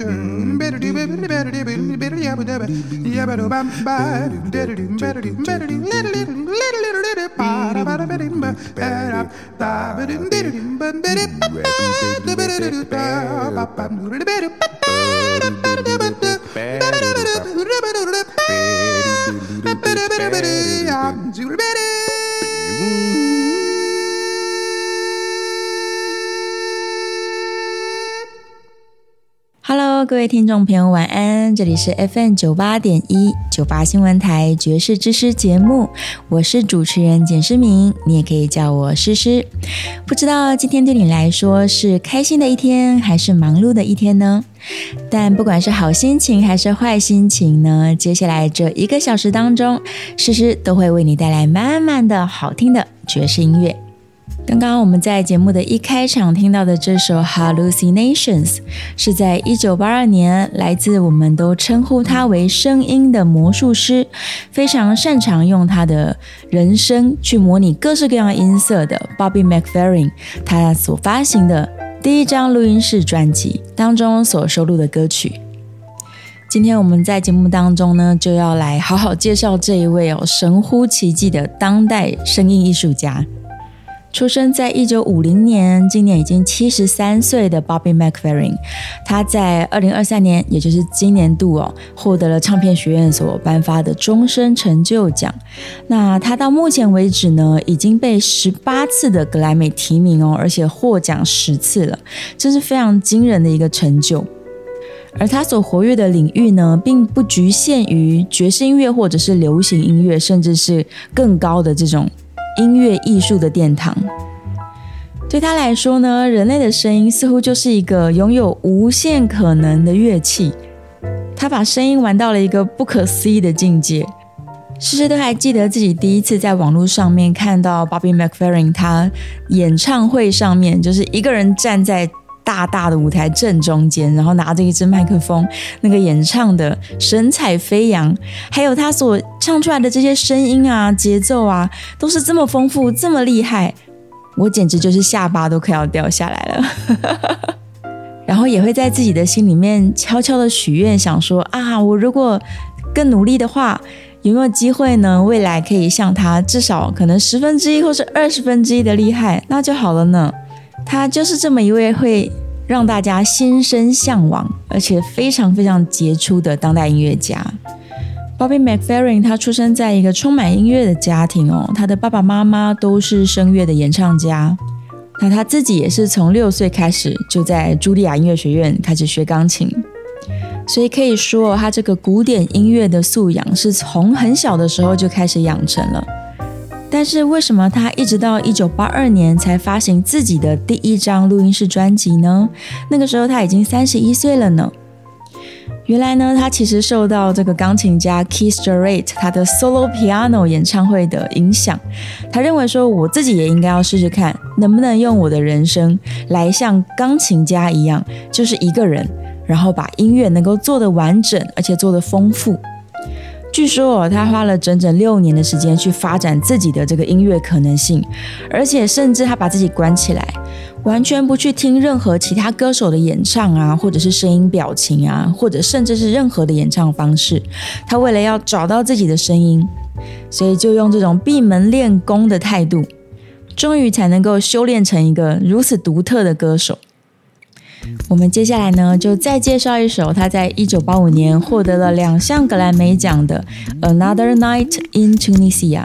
Literature. Mm. Hello，各位听众朋友，晚安！这里是 FM 九八点一九八新闻台爵士之诗节目，我是主持人简诗明，你也可以叫我诗诗。不知道今天对你来说是开心的一天，还是忙碌的一天呢？但不管是好心情还是坏心情呢，接下来这一个小时当中，诗诗都会为你带来满满的好听的爵士音乐。刚刚我们在节目的一开场听到的这首《Hallucinations》，是在一九八二年来自我们都称呼他为声音的魔术师，非常擅长用他的人声去模拟各式各样音色的 Bobby McFerrin，他所发行的第一张录音室专辑当中所收录的歌曲。今天我们在节目当中呢，就要来好好介绍这一位哦神乎其技的当代声音艺术家。出生在一九五零年，今年已经七十三岁的 Bobby McFerrin，他在二零二三年，也就是今年度哦，获得了唱片学院所颁发的终身成就奖。那他到目前为止呢，已经被十八次的格莱美提名哦，而且获奖十次了，这是非常惊人的一个成就。而他所活跃的领域呢，并不局限于爵士音乐或者是流行音乐，甚至是更高的这种。音乐艺术的殿堂，对他来说呢，人类的声音似乎就是一个拥有无限可能的乐器。他把声音玩到了一个不可思议的境界。诗诗都还记得自己第一次在网络上面看到 Bobby McFerrin，他演唱会上面就是一个人站在。大大的舞台正中间，然后拿着一支麦克风，那个演唱的神采飞扬，还有他所唱出来的这些声音啊、节奏啊，都是这么丰富、这么厉害，我简直就是下巴都快要掉下来了。然后也会在自己的心里面悄悄的许愿，想说啊，我如果更努力的话，有没有机会呢？未来可以像他至少可能十分之一或是二十分之一的厉害，那就好了呢。他就是这么一位会让大家心生向往，而且非常非常杰出的当代音乐家。Bobby McFerrin 他出生在一个充满音乐的家庭哦，他的爸爸妈妈都是声乐的演唱家。那他自己也是从六岁开始就在茱莉亚音乐学院开始学钢琴，所以可以说他这个古典音乐的素养是从很小的时候就开始养成了。但是为什么他一直到一九八二年才发行自己的第一张录音室专辑呢？那个时候他已经三十一岁了呢。原来呢，他其实受到这个钢琴家 Keith Jarrett 他的 solo piano 演唱会的影响，他认为说我自己也应该要试试看，能不能用我的人生来像钢琴家一样，就是一个人，然后把音乐能够做得完整，而且做得丰富。据说哦，他花了整整六年的时间去发展自己的这个音乐可能性，而且甚至他把自己关起来，完全不去听任何其他歌手的演唱啊，或者是声音表情啊，或者甚至是任何的演唱方式。他为了要找到自己的声音，所以就用这种闭门练功的态度，终于才能够修炼成一个如此独特的歌手。我们接下来呢，就再介绍一首他在一九八五年获得了两项格莱美奖的《Another Night in Tunisia》。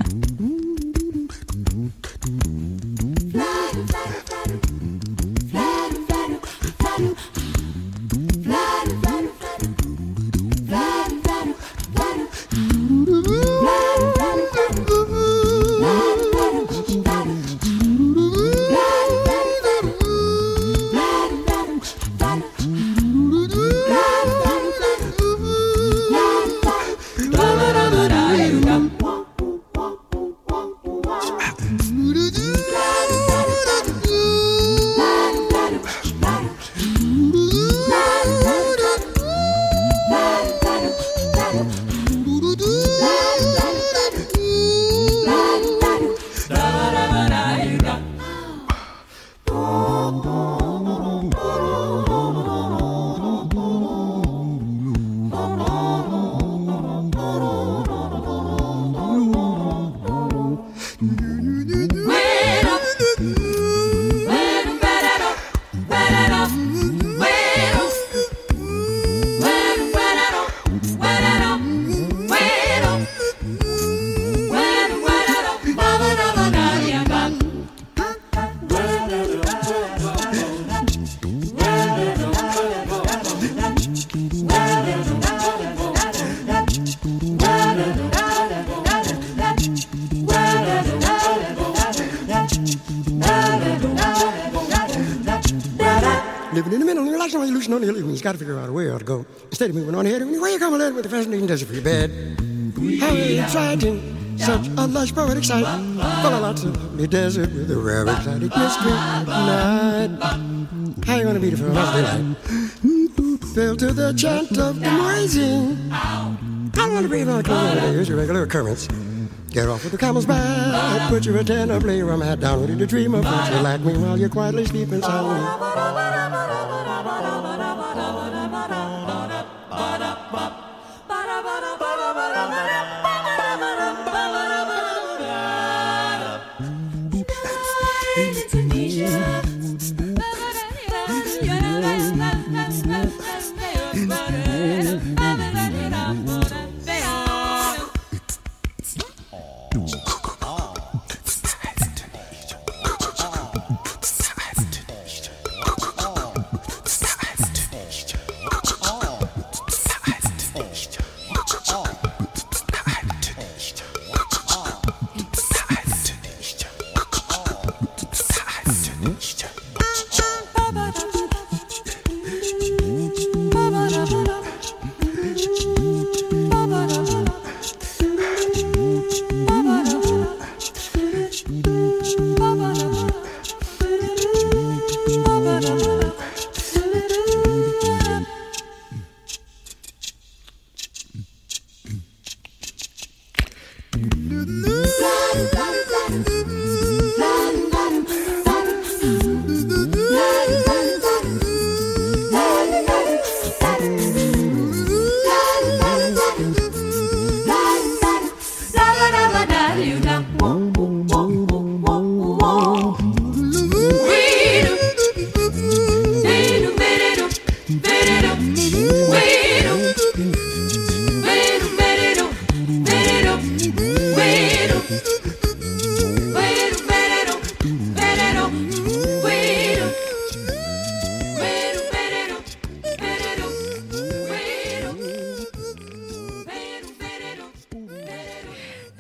Instead of moving on ahead, where you come along with the fascinating desert for your bed. How exciting, such a lush poetic sight. Full of lots of lovely desert with a rare exotic mystery night. How you gonna for a lovely night? Fell to the chant of the noisy. I wanna on the clothes Here's your regular occurrence. Get off with the camel's back, put your antenna, play your hat down, ready to dream of you like me while you're quietly sleeping soundly.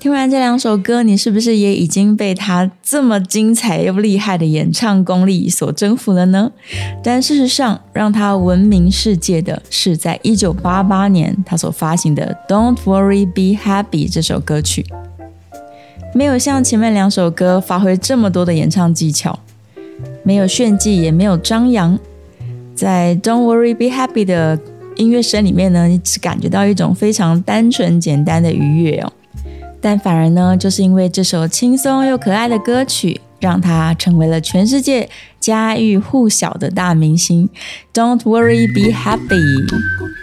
听完这两首歌，你是不是也已经被他这么精彩又厉害的演唱功力所征服了呢？但事实上，让他闻名世界的是在一九八八年他所发行的《Don't Worry Be Happy》这首歌曲。没有像前面两首歌发挥这么多的演唱技巧，没有炫技，也没有张扬，在《Don't Worry Be Happy》的音乐声里面呢，你只感觉到一种非常单纯简单的愉悦哦。但反而呢，就是因为这首轻松又可爱的歌曲，让他成为了全世界家喻户晓的大明星。Don't Worry Be Happy。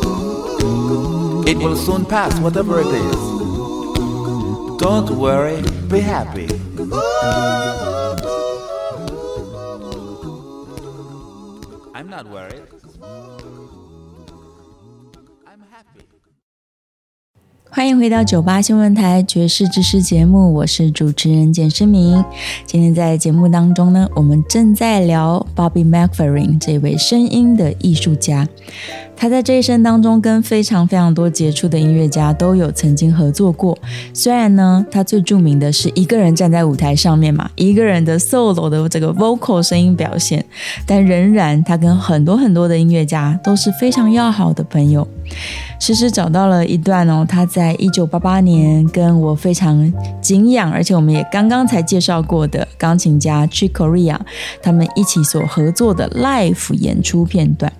Will soon pass, whatever it is. Don't worry, be happy. I'm not worried. I'm happy. 欢迎回到九八新闻台爵士知识节目，我是主持人简诗明。今天在节目当中呢，我们正在聊 Bobby McFerrin 这位声音的艺术家。他在这一生当中跟非常非常多杰出的音乐家都有曾经合作过。虽然呢，他最著名的是一个人站在舞台上面嘛，一个人的 solo 的这个 vocal 声音表现，但仍然他跟很多很多的音乐家都是非常要好的朋友。诗诗找到了一段哦，他在一九八八年跟我非常敬仰，而且我们也刚刚才介绍过的钢琴家 Chick Corea 他们一起所合作的 live 演出片段。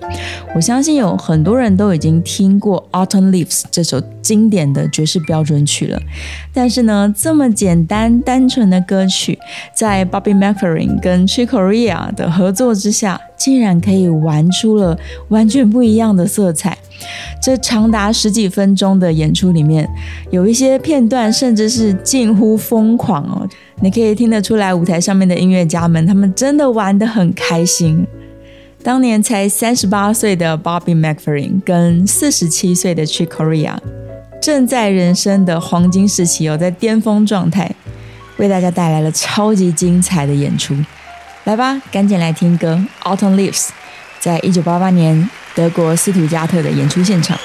我相信有很很多人都已经听过《Autumn Leaves》这首经典的爵士标准曲了，但是呢，这么简单单纯的歌曲，在 Bobby McFerrin 跟 Chick Corea 的合作之下，竟然可以玩出了完全不一样的色彩。这长达十几分钟的演出里面，有一些片段甚至是近乎疯狂哦。你可以听得出来，舞台上面的音乐家们，他们真的玩得很开心。当年才三十八岁的 Bobby McFerrin 跟四十七岁的 Chick Corea，正在人生的黄金时期哦，在巅峰状态，为大家带来了超级精彩的演出。来吧，赶紧来听歌《Autumn Leaves》。在一九八八年，德国斯图加特的演出现场。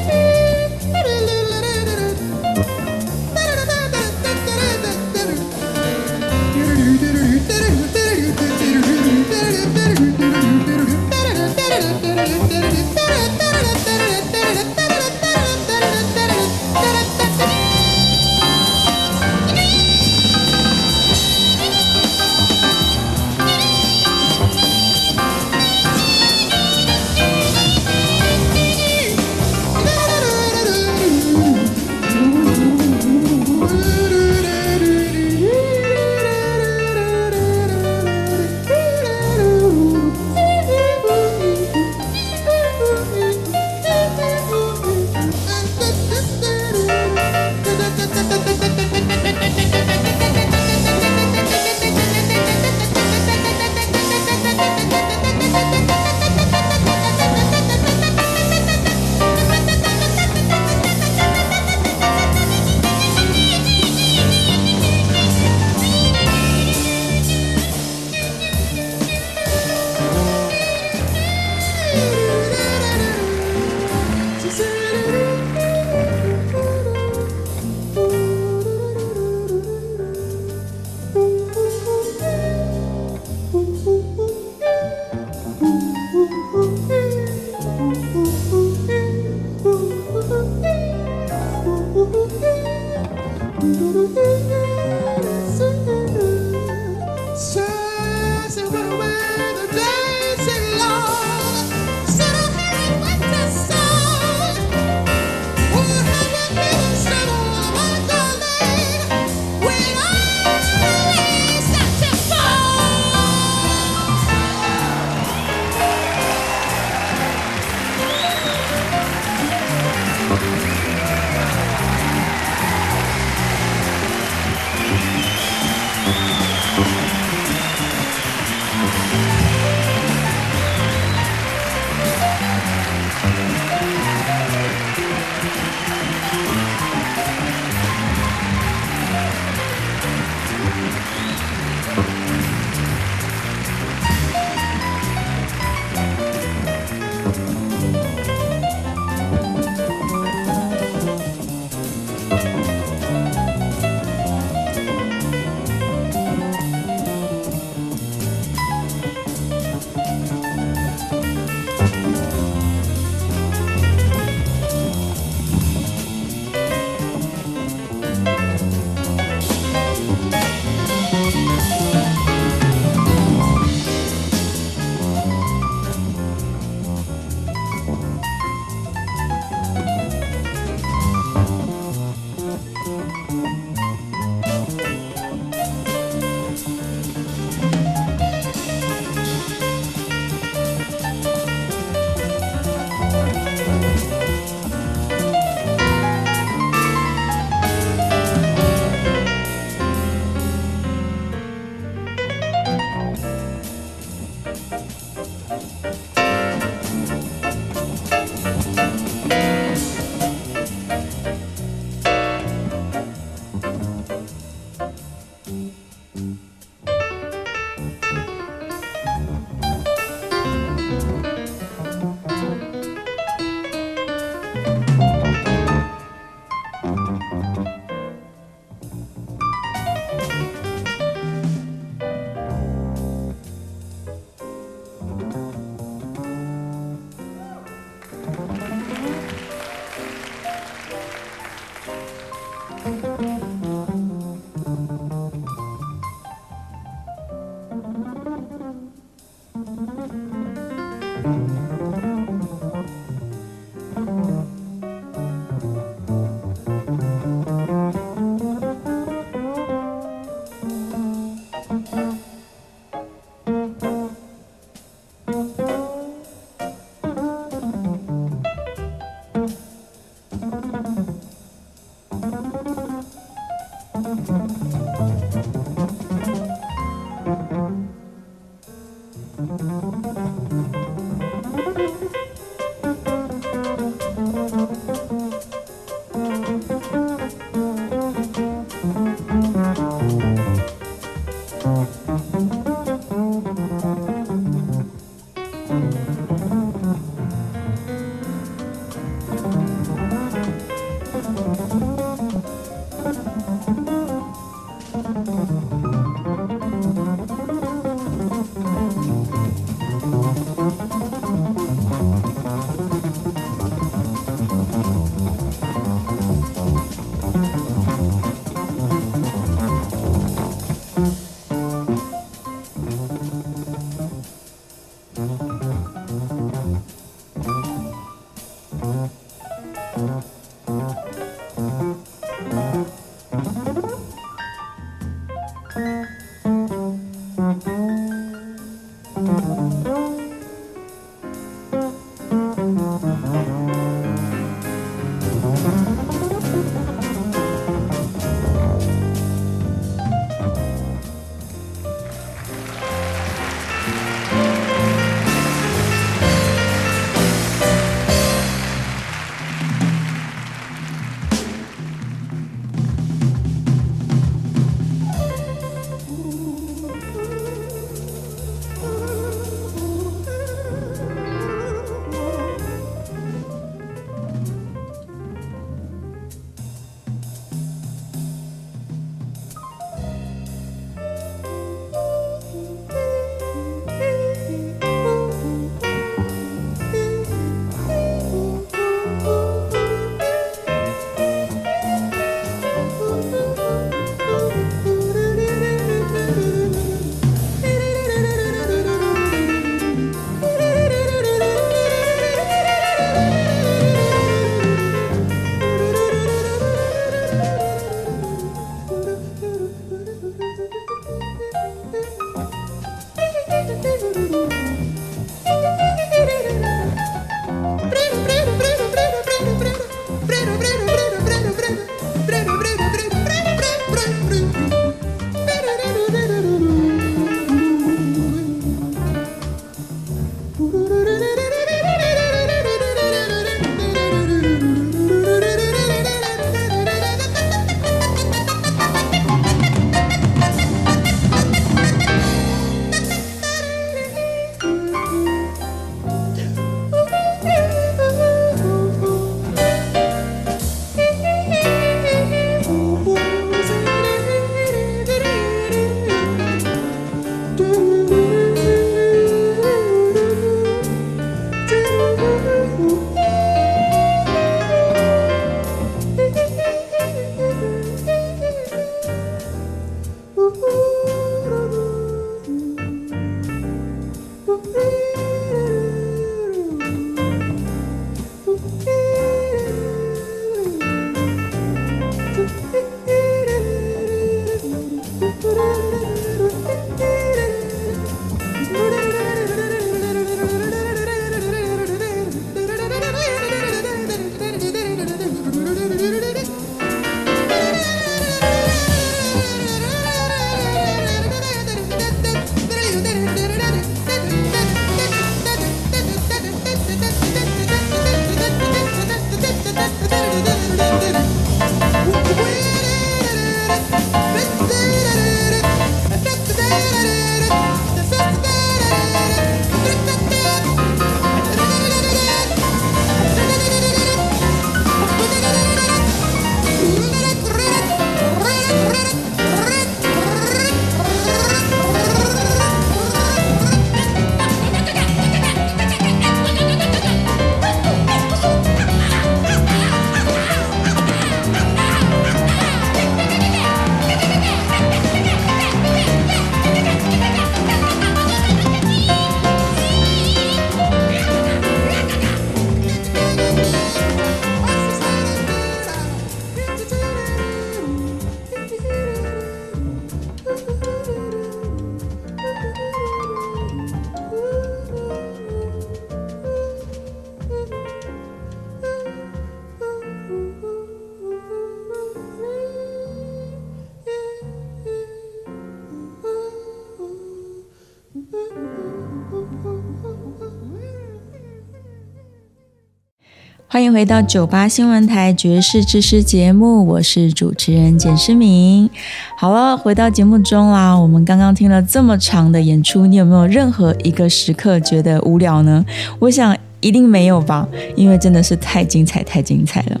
迎回到酒吧新闻台爵士知识节目，我是主持人简诗明。好了，回到节目中啦。我们刚刚听了这么长的演出，你有没有任何一个时刻觉得无聊呢？我想一定没有吧，因为真的是太精彩，太精彩了。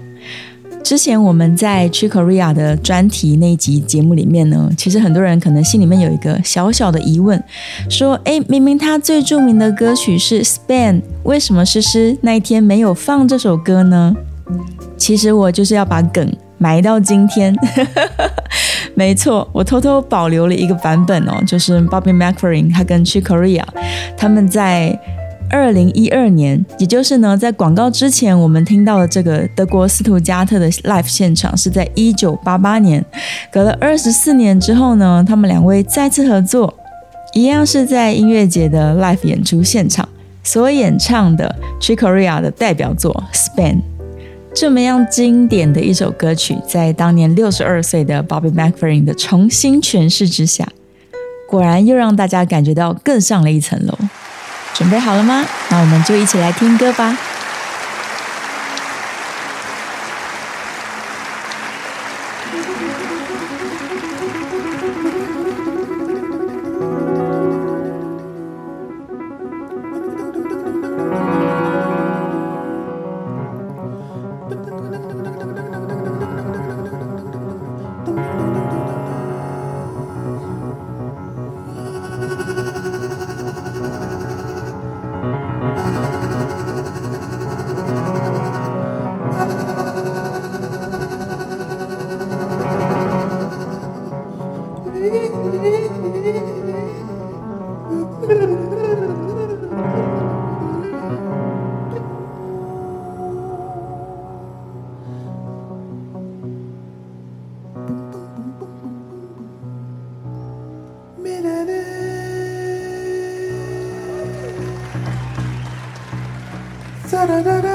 之前我们在 c h i Korea 的专题那集节目里面呢，其实很多人可能心里面有一个小小的疑问，说：哎，明明他最著名的歌曲是《Span》，为什么诗诗那一天没有放这首歌呢？其实我就是要把梗埋到今天。没错，我偷偷保留了一个版本哦，就是 Bobby McFerrin 他跟 c h i Korea 他们在。二零一二年，也就是呢，在广告之前，我们听到的这个德国斯图加特的 live 现场是在一九八八年。隔了二十四年之后呢，他们两位再次合作，一样是在音乐节的 live 演出现场所演唱的 Chick Corea 的代表作《Span》。这么样经典的一首歌曲，在当年六十二岁的 Bobby McFerrin 的重新诠释之下，果然又让大家感觉到更上了一层楼。准备好了吗？那我们就一起来听歌吧。da da da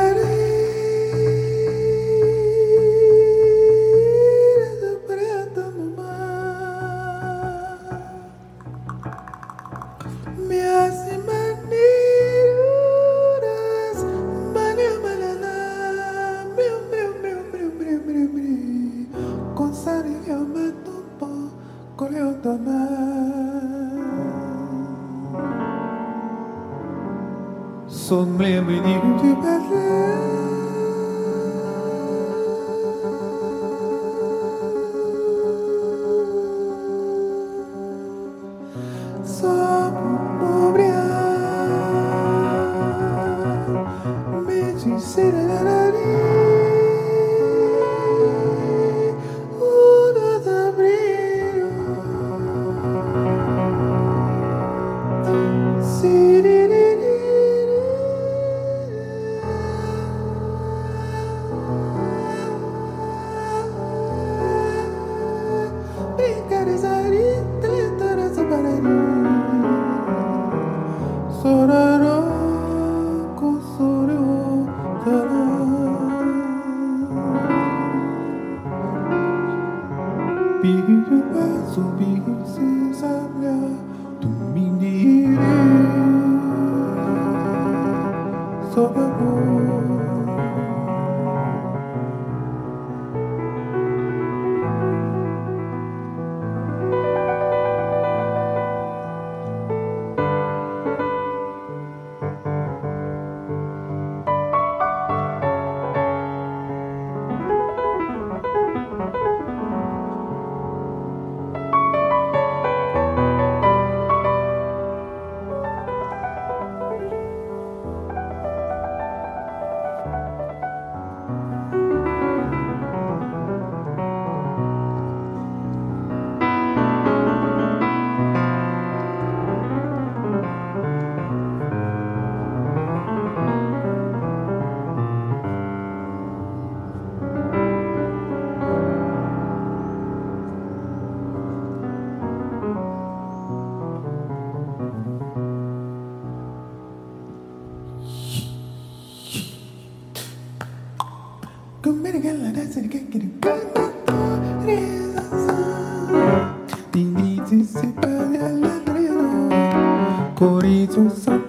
Corinthians, São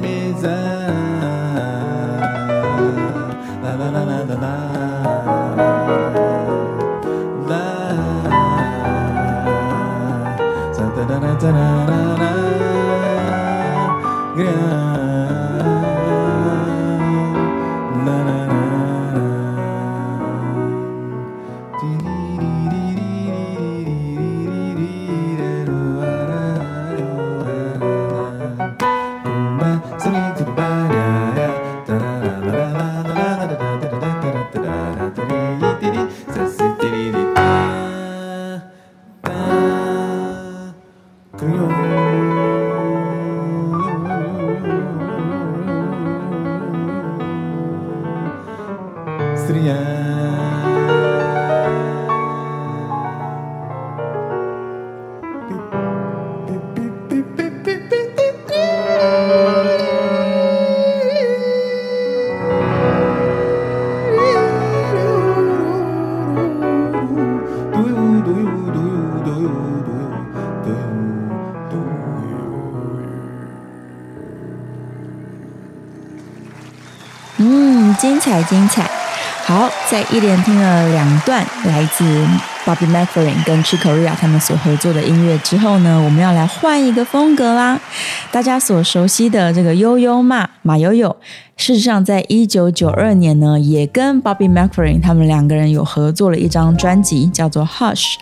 الميزان لا لا لا لا لا, لا 一连听了两段来自 Bobby McFerrin 跟 Chico Ria 他们所合作的音乐之后呢，我们要来换一个风格啦。大家所熟悉的这个悠悠马马悠悠，事实上在一九九二年呢，也跟 Bobby McFerrin 他们两个人有合作了一张专辑，叫做 Hush。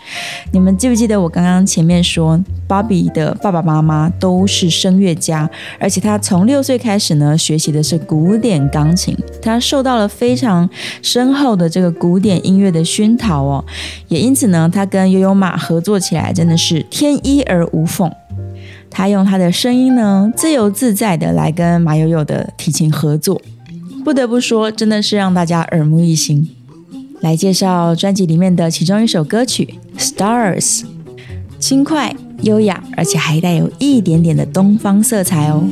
你们记不记得我刚刚前面说芭比的爸爸妈妈都是声乐家，而且他从六岁开始呢，学习的是古典钢琴，他受到了非常深厚的这个古典音乐的熏陶哦，也因此呢，他跟悠悠马合作起来真的是天衣而无缝。他用他的声音呢，自由自在的来跟马友友的提琴合作，不得不说，真的是让大家耳目一新。来介绍专辑里面的其中一首歌曲《Stars》，轻快、优雅，而且还带有一点点的东方色彩哦。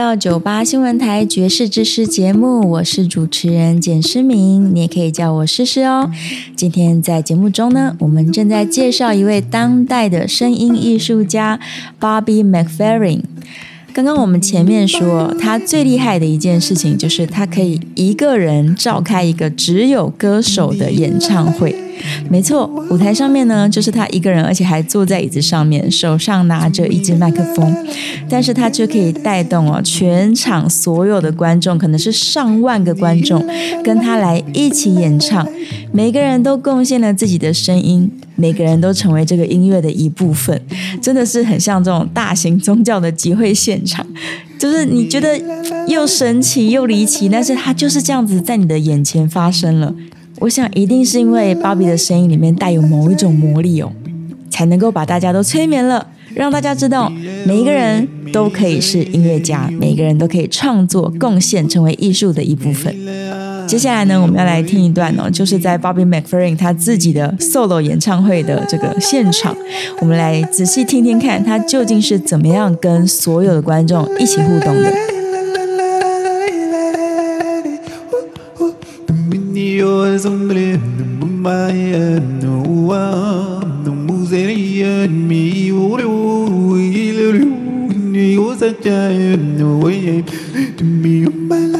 到九八新闻台爵士之诗节目，我是主持人简诗明，你也可以叫我诗诗哦。今天在节目中呢，我们正在介绍一位当代的声音艺术家 Bobby McFerrin。刚刚我们前面说，他最厉害的一件事情就是他可以一个人召开一个只有歌手的演唱会。没错，舞台上面呢就是他一个人，而且还坐在椅子上面，手上拿着一支麦克风，但是他却可以带动哦全场所有的观众，可能是上万个观众跟他来一起演唱，每个人都贡献了自己的声音，每个人都成为这个音乐的一部分，真的是很像这种大型宗教的集会现场，就是你觉得又神奇又离奇，但是它就是这样子在你的眼前发生了。我想一定是因为芭比的声音里面带有某一种魔力哦，才能够把大家都催眠了，让大家知道每一个人都可以是音乐家，每个人都可以创作、贡献，成为艺术的一部分。接下来呢，我们要来听一段哦，就是在 Bobby McFerrin 他自己的 solo 演唱会的这个现场，我们来仔细听听看他究竟是怎么样跟所有的观众一起互动的。സംരംഭം ൂയിലൊരു യോസച്ചായിരുന്നു ഉമ്മല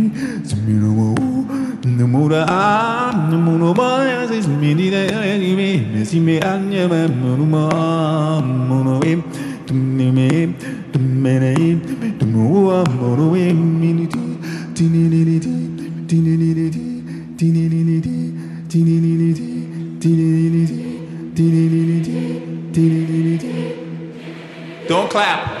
mura me me me Don't clap.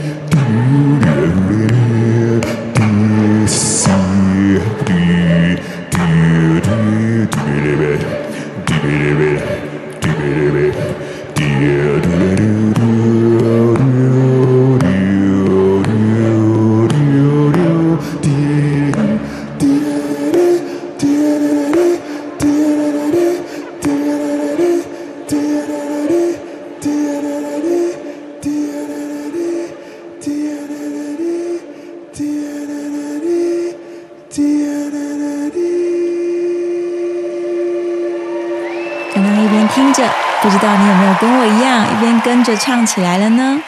唱起来了呢？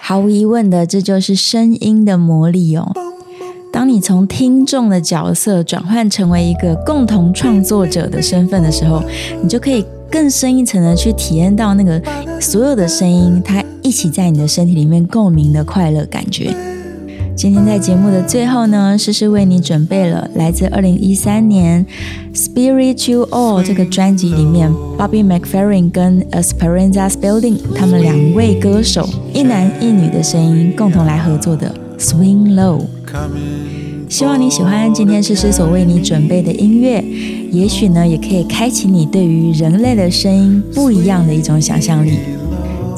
毫无疑问的，这就是声音的魔力哦。当你从听众的角色转换成为一个共同创作者的身份的时候，你就可以更深一层的去体验到那个所有的声音，它一起在你的身体里面共鸣的快乐感觉。今天在节目的最后呢，诗诗为你准备了来自二零一三年《Spiritual All》这个专辑里面，Bobby McFerrin 跟 Esperanza Spalding 他们两位歌手一男一女的声音共同来合作的《Swing Low》。希望你喜欢今天诗诗所为你准备的音乐，也许呢，也可以开启你对于人类的声音不一样的一种想象力。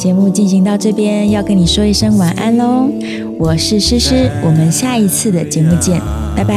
节目进行到这边，要跟你说一声晚安喽！我是诗诗，我们下一次的节目见，拜拜。